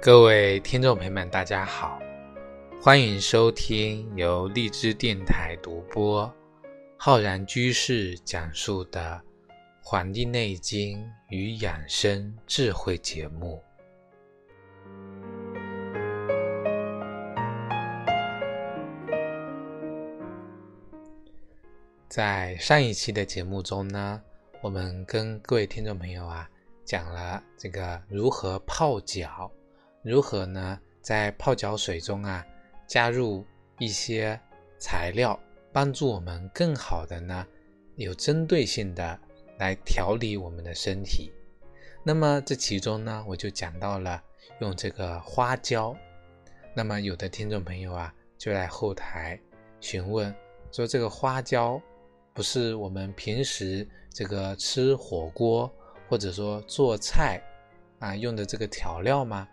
各位听众朋友们，大家好，欢迎收听由荔枝电台独播、浩然居士讲述的《黄帝内经与养生智慧》节目。在上一期的节目中呢，我们跟各位听众朋友啊讲了这个如何泡脚。如何呢？在泡脚水中啊，加入一些材料，帮助我们更好的呢，有针对性的来调理我们的身体。那么这其中呢，我就讲到了用这个花椒。那么有的听众朋友啊，就来后台询问说，这个花椒不是我们平时这个吃火锅或者说做菜啊用的这个调料吗？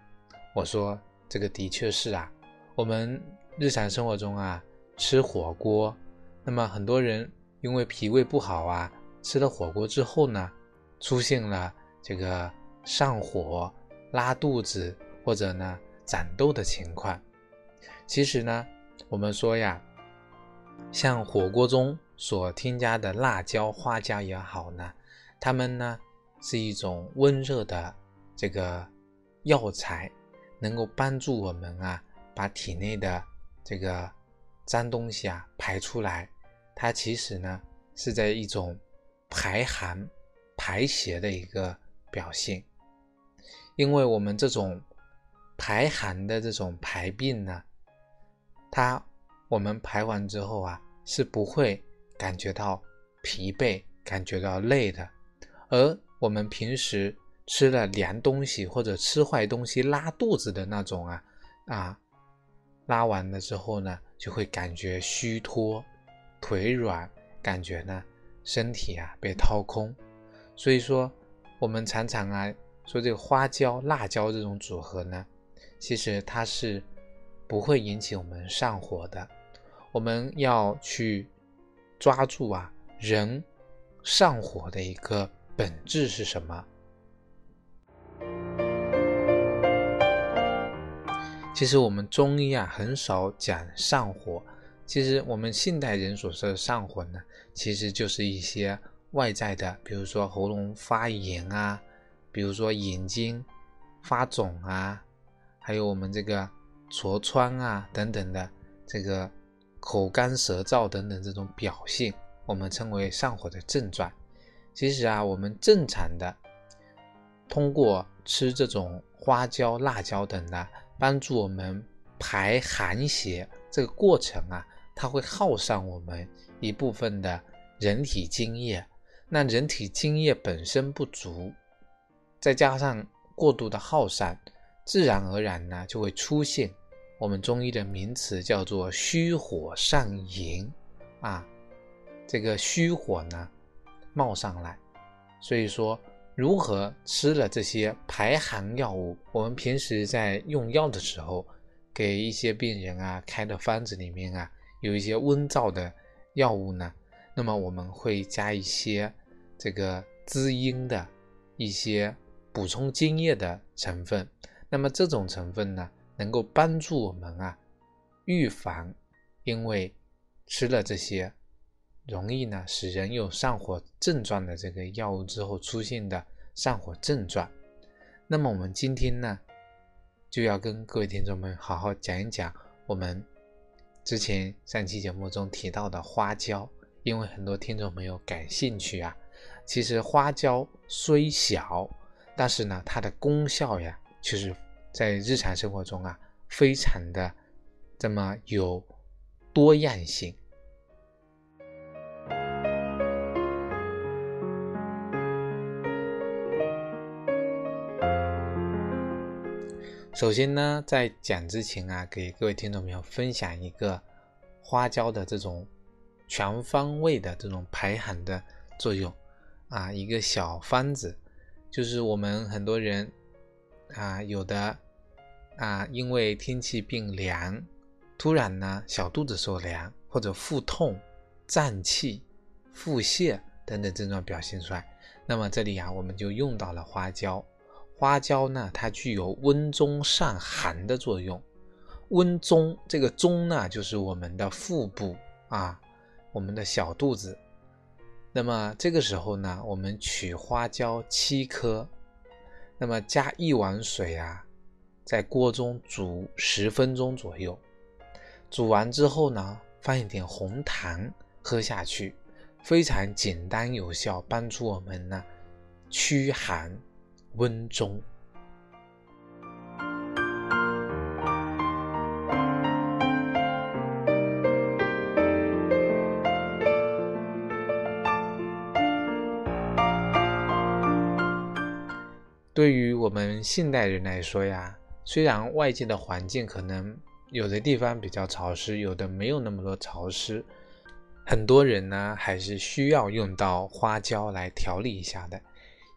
我说这个的确是啊，我们日常生活中啊吃火锅，那么很多人因为脾胃不好啊，吃了火锅之后呢，出现了这个上火、拉肚子或者呢长痘的情况。其实呢，我们说呀，像火锅中所添加的辣椒、花椒也好呢，它们呢是一种温热的这个药材。能够帮助我们啊，把体内的这个脏东西啊排出来。它其实呢是在一种排寒、排邪的一个表现。因为我们这种排寒的这种排病呢，它我们排完之后啊，是不会感觉到疲惫、感觉到累的。而我们平时。吃了凉东西或者吃坏东西拉肚子的那种啊啊，拉完了之后呢，就会感觉虚脱、腿软，感觉呢身体啊被掏空。所以说，我们常常啊说这个花椒、辣椒这种组合呢，其实它是不会引起我们上火的。我们要去抓住啊人上火的一个本质是什么？其实我们中医啊很少讲上火，其实我们现代人所说的上火呢，其实就是一些外在的，比如说喉咙发炎啊，比如说眼睛发肿啊，还有我们这个痤疮啊等等的这个口干舌燥等等这种表现，我们称为上火的症状。其实啊，我们正常的通过吃这种花椒、辣椒等的。帮助我们排寒邪这个过程啊，它会耗上我们一部分的人体津液。那人体津液本身不足，再加上过度的耗散，自然而然呢就会出现我们中医的名词叫做虚火上炎啊。这个虚火呢冒上来，所以说。如何吃了这些排寒药物？我们平时在用药的时候，给一些病人啊开的方子里面啊，有一些温燥的药物呢。那么我们会加一些这个滋阴的一些补充津液的成分。那么这种成分呢，能够帮助我们啊预防，因为吃了这些。容易呢使人有上火症状的这个药物之后出现的上火症状，那么我们今天呢就要跟各位听众们好好讲一讲我们之前上期节目中提到的花椒，因为很多听众朋友感兴趣啊。其实花椒虽小，但是呢它的功效呀，其实在日常生活中啊非常的这么有多样性。首先呢，在讲之前啊，给各位听众朋友分享一个花椒的这种全方位的这种排寒的作用啊，一个小方子，就是我们很多人啊，有的啊，因为天气变凉，突然呢小肚子受凉或者腹痛、胀气、腹泻等等症状表现出来，那么这里啊，我们就用到了花椒。花椒呢，它具有温中散寒的作用。温中这个中呢，就是我们的腹部啊，我们的小肚子。那么这个时候呢，我们取花椒七颗，那么加一碗水啊，在锅中煮十分钟左右。煮完之后呢，放一点红糖喝下去，非常简单有效，帮助我们呢驱寒温中。对于我们现代人来说呀，虽然外界的环境可能有的地方比较潮湿，有的没有那么多潮湿，很多人呢还是需要用到花椒来调理一下的。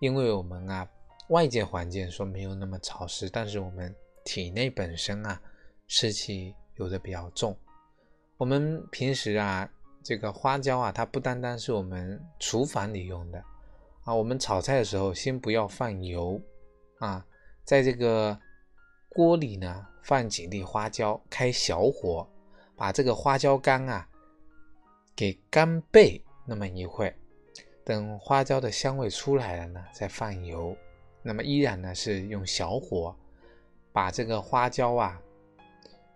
因为我们啊，外界环境说没有那么潮湿，但是我们体内本身啊湿气有的比较重。我们平时啊，这个花椒啊，它不单单是我们厨房里用的。啊，我们炒菜的时候先不要放油，啊，在这个锅里呢放几粒花椒，开小火，把这个花椒干啊给干焙那么一会，等花椒的香味出来了呢，再放油，那么依然呢是用小火把这个花椒啊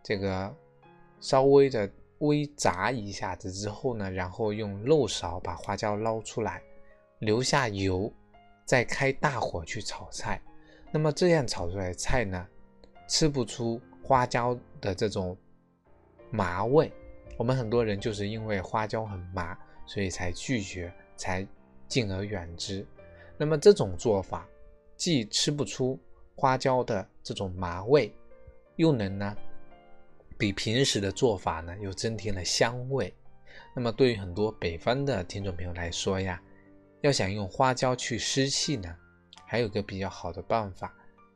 这个稍微的微炸一下子之后呢，然后用漏勺把花椒捞出来。留下油，再开大火去炒菜，那么这样炒出来的菜呢，吃不出花椒的这种麻味。我们很多人就是因为花椒很麻，所以才拒绝，才敬而远之。那么这种做法，既吃不出花椒的这种麻味，又能呢，比平时的做法呢，又增添了香味。那么对于很多北方的听众朋友来说呀，要想用花椒去湿气呢，还有个比较好的办法，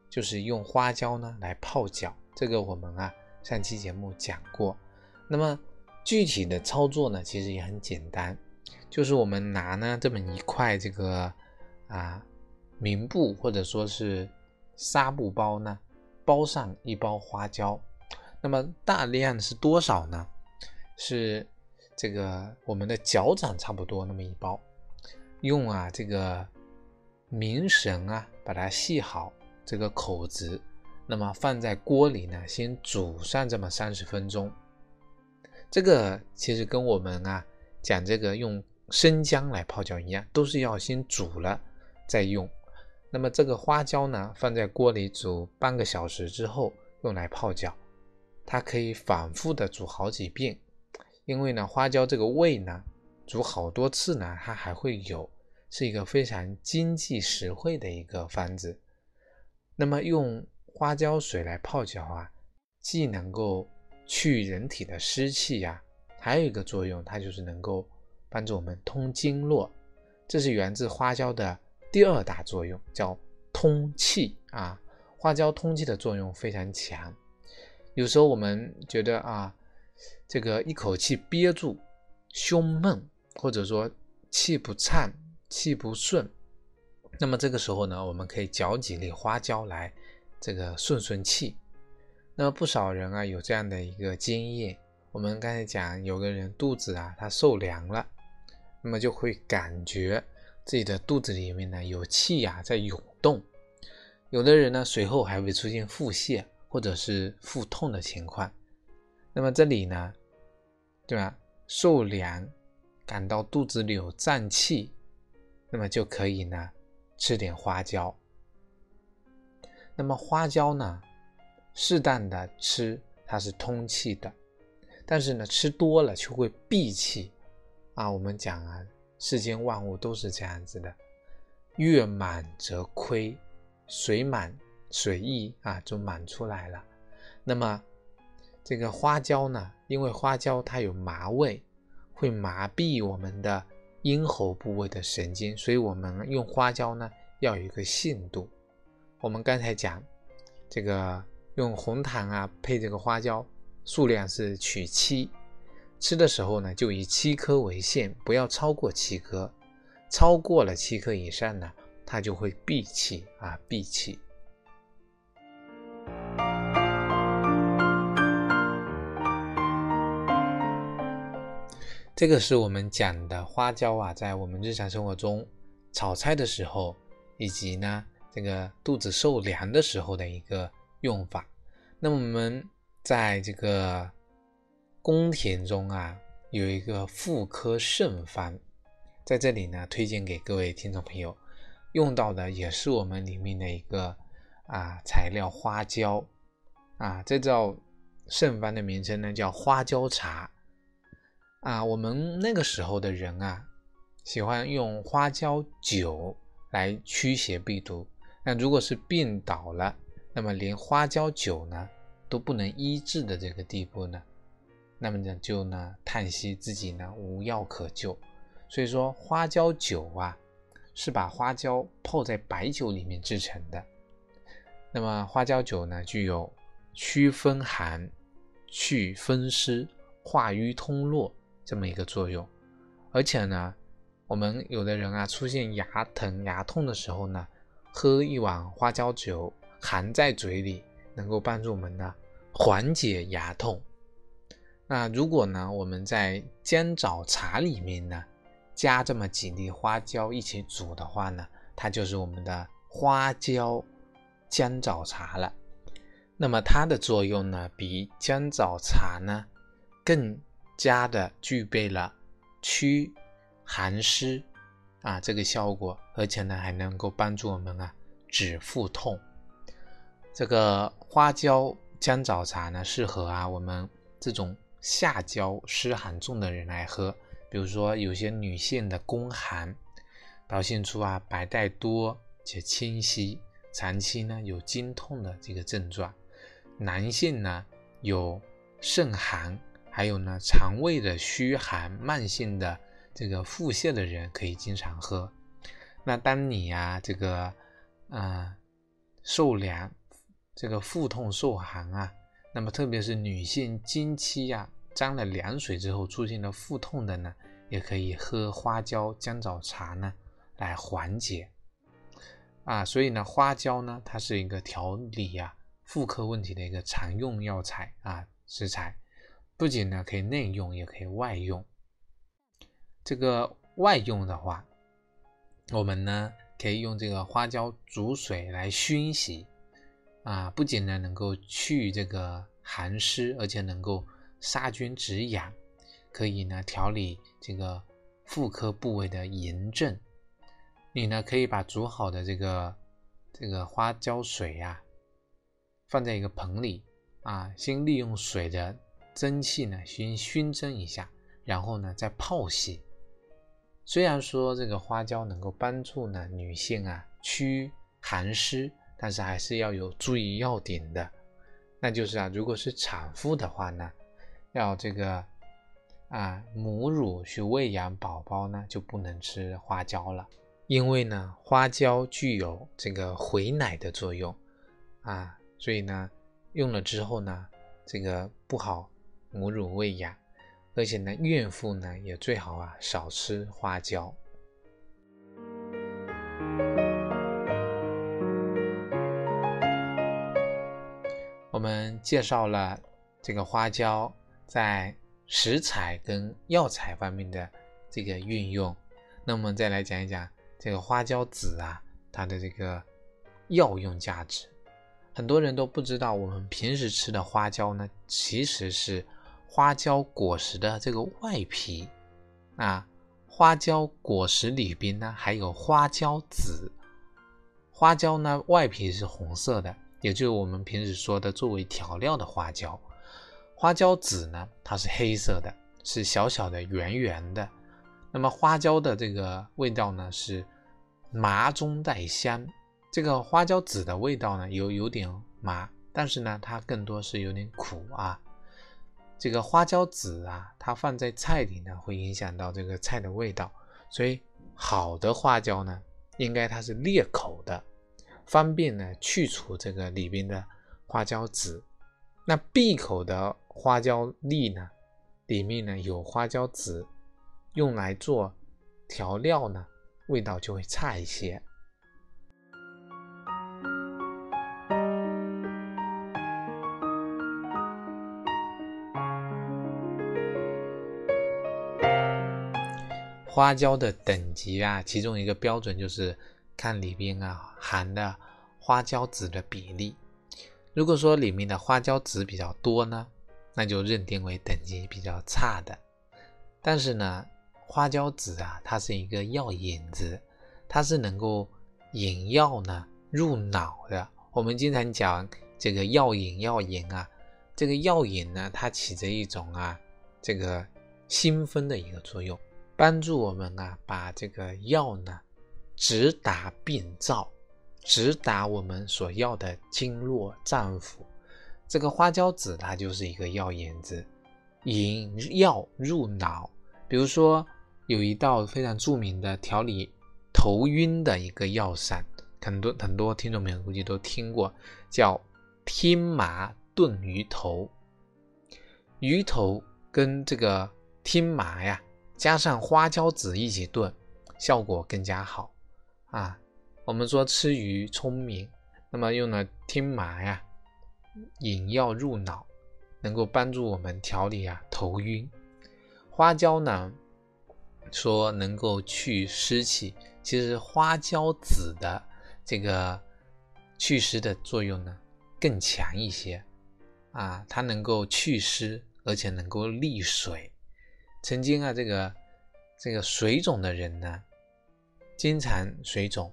就是用花椒呢来泡脚。这个我们啊上期节目讲过。那么具体的操作呢，其实也很简单，就是我们拿呢这么一块这个啊棉布或者说是纱布包呢，包上一包花椒。那么大量是多少呢？是这个我们的脚掌差不多那么一包。用啊这个棉绳啊，把它系好这个口子，那么放在锅里呢，先煮上这么三十分钟。这个其实跟我们啊讲这个用生姜来泡脚一样，都是要先煮了再用。那么这个花椒呢，放在锅里煮半个小时之后用来泡脚，它可以反复的煮好几遍，因为呢花椒这个味呢。煮好多次呢，它还会有，是一个非常经济实惠的一个方子。那么用花椒水来泡脚啊，既能够去人体的湿气呀，还有一个作用，它就是能够帮助我们通经络。这是源自花椒的第二大作用，叫通气啊。花椒通气的作用非常强。有时候我们觉得啊，这个一口气憋住，胸闷。或者说气不畅、气不顺，那么这个时候呢，我们可以嚼几粒花椒来这个顺顺气。那么不少人啊有这样的一个经验，我们刚才讲有个人肚子啊他受凉了，那么就会感觉自己的肚子里面呢有气呀在涌动。有的人呢随后还会出现腹泻或者是腹痛的情况。那么这里呢，对吧？受凉。感到肚子里有胀气，那么就可以呢吃点花椒。那么花椒呢，适当的吃它是通气的，但是呢吃多了就会闭气啊。我们讲啊，世间万物都是这样子的，月满则亏，水满水溢啊就满出来了。那么这个花椒呢，因为花椒它有麻味。会麻痹我们的咽喉部位的神经，所以我们用花椒呢要有一个限度。我们刚才讲这个用红糖啊配这个花椒，数量是取七，吃的时候呢就以七颗为限不要超过七颗。超过了七颗以上呢它就会闭气啊闭气。这个是我们讲的花椒啊在我们日常生活中炒菜的时候以及呢这个肚子受凉的时候的一个用法。那么我们在这个宫廷中啊，有一个妇科圣方，在这里呢推荐给各位听众朋友，用到的也是我们里面的一个啊材料花椒啊，这道圣方的名称呢叫花椒茶。啊，我们那个时候的人啊，喜欢用花椒酒来驱邪避毒。那如果是病倒了，那么连花椒酒呢都不能医治的这个地步呢，那么呢就呢叹息自己呢无药可救。所以说花椒酒啊，是把花椒泡在白酒里面制成的。那么花椒酒呢，具有祛风寒、去风湿、化瘀通络。这么一个作用，而且呢，我们有的人啊，出现牙疼、牙痛的时候呢，喝一碗花椒酒，含在嘴里，能够帮助我们呢缓解牙痛。那如果呢，我们在姜枣茶里面呢，加这么几粒花椒一起煮的话呢，它就是我们的花椒姜枣茶了。那么它的作用呢，比姜枣茶呢更。加的具备了驱寒湿啊这个效果，而且呢还能够帮助我们啊止腹痛。这个花椒姜枣茶呢适合啊我们这种下焦湿寒重的人来喝，比如说有些女性的宫寒，表现出啊白带多且清晰，长期呢有经痛的这个症状；男性呢有肾寒。还有呢，肠胃的虚寒、慢性的这个腹泻的人可以经常喝。那当你呀，这个啊受凉，这个腹痛受寒啊，那么特别是女性经期呀沾了凉水之后出现了腹痛的呢，也可以喝花椒姜枣茶呢来缓解。啊，所以呢，花椒呢，它是一个调理呀妇科问题的一个常用药材啊食材。不仅呢可以内用，也可以外用。这个外用的话，我们呢可以用这个花椒煮水来熏洗，啊，不仅呢能够去这个寒湿，而且能够杀菌止痒，可以呢调理这个妇科部位的炎症。你呢可以把煮好的这个这个花椒水呀，放在一个盆里啊，先利用水的。蒸汽呢，先熏蒸一下，然后呢再泡洗。虽然说这个花椒能够帮助呢女性啊驱寒湿，但是还是要有注意要点的，那就是啊，如果是产妇的话呢，要这个啊母乳去喂养宝宝呢，就不能吃花椒了，因为呢花椒具有这个回奶的作用啊，所以呢用了之后呢，这个不好。母乳喂养，而且呢，孕妇呢也最好啊少吃花椒。我们介绍了这个花椒在食材跟药材方面的这个运用，那我们再来讲一讲这个花椒籽啊，它的这个药用价值。很多人都不知道，我们平时吃的花椒呢，其实是。花椒果实的这个外皮啊，花椒果实里边呢还有花椒籽。花椒呢外皮是红色的，也就是我们平时说的作为调料的花椒。花椒籽呢它是黑色的，是小小的圆圆的。那么花椒的这个味道呢是麻中带香。这个花椒籽的味道呢有有点麻，但是呢它更多是有点苦啊。这个花椒籽啊，它放在菜里呢，会影响到这个菜的味道。所以好的花椒呢，应该它是裂口的，方便呢去除这个里边的花椒籽。那闭口的花椒粒呢，里面呢有花椒籽，用来做调料呢，味道就会差一些。花椒的等级啊，其中一个标准就是看里边啊含的花椒籽的比例。如果说里面的花椒籽比较多呢，那就认定为等级比较差的。但是呢，花椒籽啊，它是一个药引子，它是能够引药呢入脑的。我们经常讲这个药引药引啊，这个药引呢，它起着一种啊这个兴奋的一个作用，帮助我们啊把这个药呢直达病灶。直达我们所要的经络脏腑，这个花椒籽它就是一个药引子，引药入脑。比如说有一道非常著名的调理头晕的一个药膳，很多很多听众朋友估计都听过，叫天麻炖鱼头。鱼头跟这个天麻呀，加上花椒籽一起炖，效果更加好啊。我们说吃鱼聪明，那么用了天麻呀，引药入脑，能够帮助我们调理啊头晕。花椒呢，说能够去湿气，其实花椒籽的这个祛湿的作用呢更强一些啊，它能够祛湿，而且能够利水。曾经啊，这个这个水肿的人呢，经常水肿。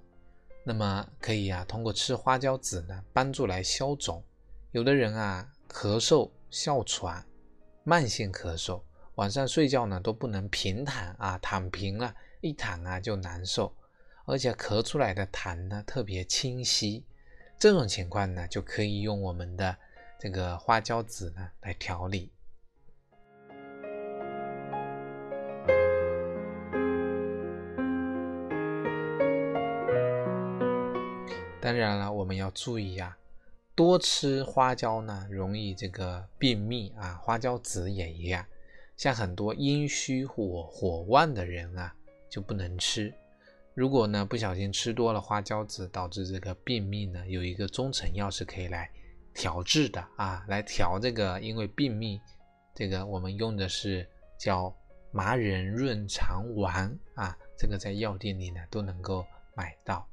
那么可以啊，通过吃花椒籽呢，帮助来消肿。有的人啊，咳嗽、哮喘、慢性咳嗽，晚上睡觉呢都不能平躺啊，躺平了，一躺啊就难受，而且咳出来的痰呢特别清晰。这种情况呢，就可以用我们的这个花椒籽呢来调理。当然了，我们要注意呀，多吃花椒呢，容易这个便秘啊。花椒籽也一样，像很多阴虚火火旺的人啊，就不能吃。如果呢不小心吃多了花椒籽，导致这个便秘呢，有一个中成药是可以来调治的啊，来调这个。因为便秘，这个我们用的是叫麻仁润肠丸啊，这个在药店里呢都能够买到。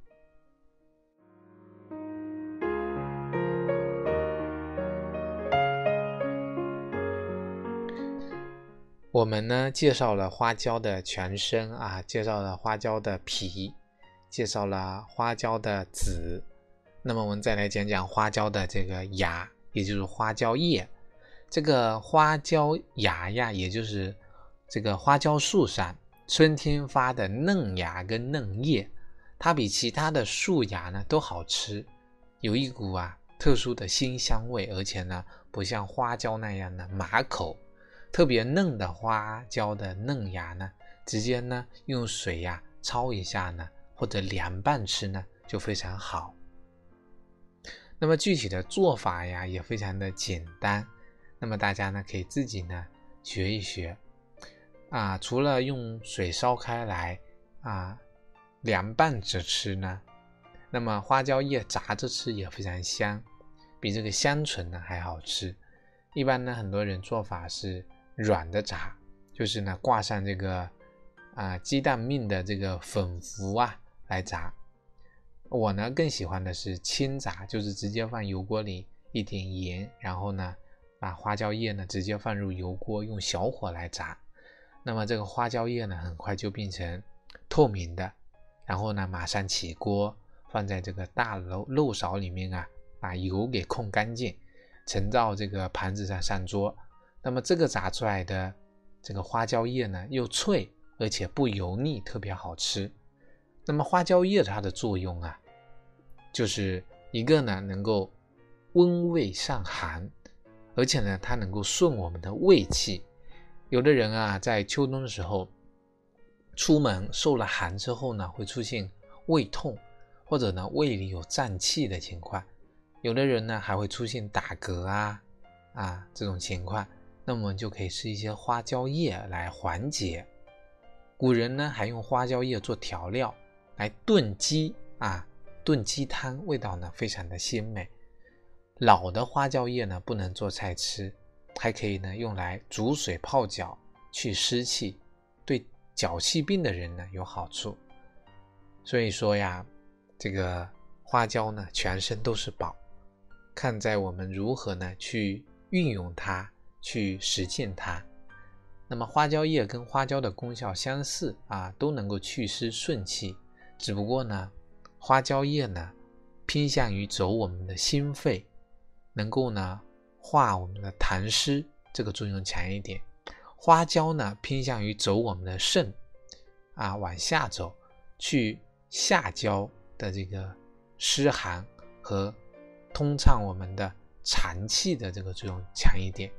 我们呢介绍了花椒的全身啊，介绍了花椒的皮，介绍了花椒的籽。那么我们再来讲讲花椒的这个芽，也就是花椒叶。这个花椒芽呀，也就是这个花椒树上春天发的嫩芽跟嫩叶，它比其他的树芽呢都好吃，有一股啊特殊的辛香味，而且呢不像花椒那样的麻口。特别嫩的花椒的嫩芽呢，直接呢用水呀焯一下呢，或者凉拌吃呢，就非常好。那么具体的做法呀也非常的简单，那么大家呢可以自己呢学一学啊。除了用水烧开来啊凉拌着吃呢，那么花椒叶炸着吃也非常香，比这个香醇呢还好吃。一般呢很多人做法是。软的炸，就是呢挂上这个啊鸡蛋面的这个粉糊啊来炸。我呢更喜欢的是清炸，就是直接放油锅里一点盐，然后呢把花椒叶呢直接放入油锅，用小火来炸。那么这个花椒叶呢很快就变成透明的，然后呢马上起锅，放在这个大漏漏勺里面啊，把油给控干净，盛到这个盘子上上桌。那么这个炸出来的这个花椒叶呢，又脆而且不油腻，特别好吃。那么花椒叶它的作用啊，就是一个呢能够温胃散寒，而且呢它能够顺我们的胃气。有的人啊在秋冬的时候出门受了寒之后呢，会出现胃痛，或者呢胃里有胀气的情况。有的人呢还会出现打嗝啊啊这种情况。那么就可以吃一些花椒叶来缓解。古人呢还用花椒叶做调料来炖鸡啊，炖鸡汤味道呢非常的鲜美。老的花椒叶呢不能做菜吃，还可以呢用来煮水泡脚去湿气，对脚气病的人呢有好处。所以说呀，这个花椒呢，全身都是宝，看在我们如何呢去运用它，去实践它。那么花椒叶跟花椒的功效相似啊，都能够祛湿顺气。只不过呢，花椒叶呢偏向于走我们的心肺，能够呢化我们的痰湿，这个作用强一点。花椒呢偏向于走我们的肾，啊往下走，去下焦的这个湿寒和通畅我们的肠气的这个作用强一点。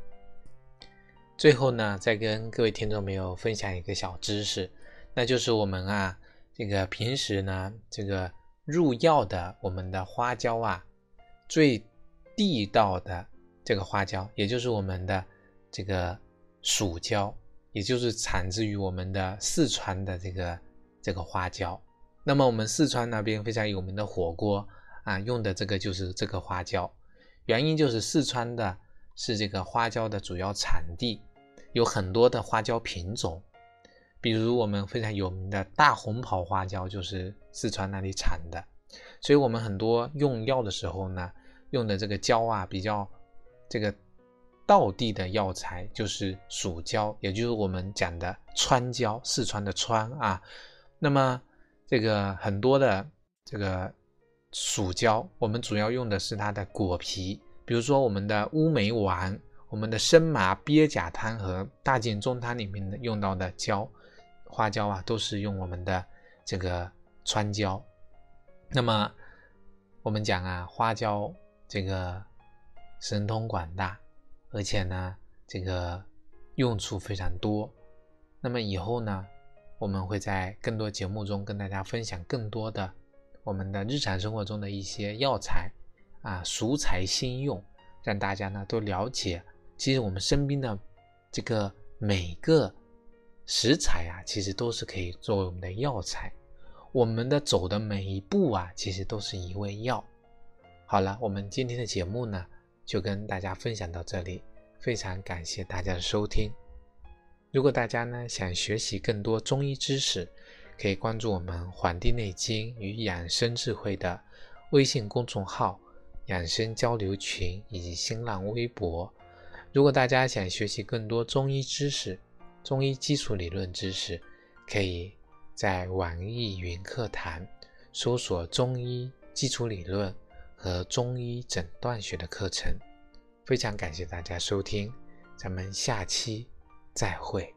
最后呢，再跟各位听众朋友分享一个小知识，那就是我们啊，这个平时呢，这个入药的我们的花椒啊，最地道的这个花椒，也就是我们的这个蜀椒，也就是产自于我们的四川的这个这个花椒。那么我们四川那边非常有名的火锅啊，用的这个就是这个花椒，原因就是四川的是这个花椒的主要产地。有很多的花椒品种，比如我们非常有名的大红袍花椒就是四川那里产的，所以我们很多用药的时候呢，用的这个椒啊，比较这个道地的药材就是蜀椒，也就是我们讲的川椒，四川的川啊。那么这个很多的这个蜀椒，我们主要用的是它的果皮，比如说我们的乌梅丸。我们的生麻鳖甲汤和大建中汤里面的用到的椒花椒啊，都是用我们的这个川椒。那么我们讲啊，花椒这个神通广大，而且呢，这个用处非常多。那么以后呢，我们会在更多节目中跟大家分享更多的我们的日常生活中的一些药材啊，熟材新用，让大家呢都了解。其实我们身边的这个每个食材啊，其实都是可以作为我们的药材。我们的走的每一步啊，其实都是一味药。好了，我们今天的节目呢，就跟大家分享到这里。非常感谢大家的收听。如果大家呢想学习更多中医知识，可以关注我们《黄帝内经与养生智慧》的微信公众号、养生交流群以及新浪微博。如果大家想学习更多中医知识、中医基础理论知识，可以在网易云课堂搜索“中医基础理论”和“中医诊断学”的课程。非常感谢大家收听，咱们下期再会。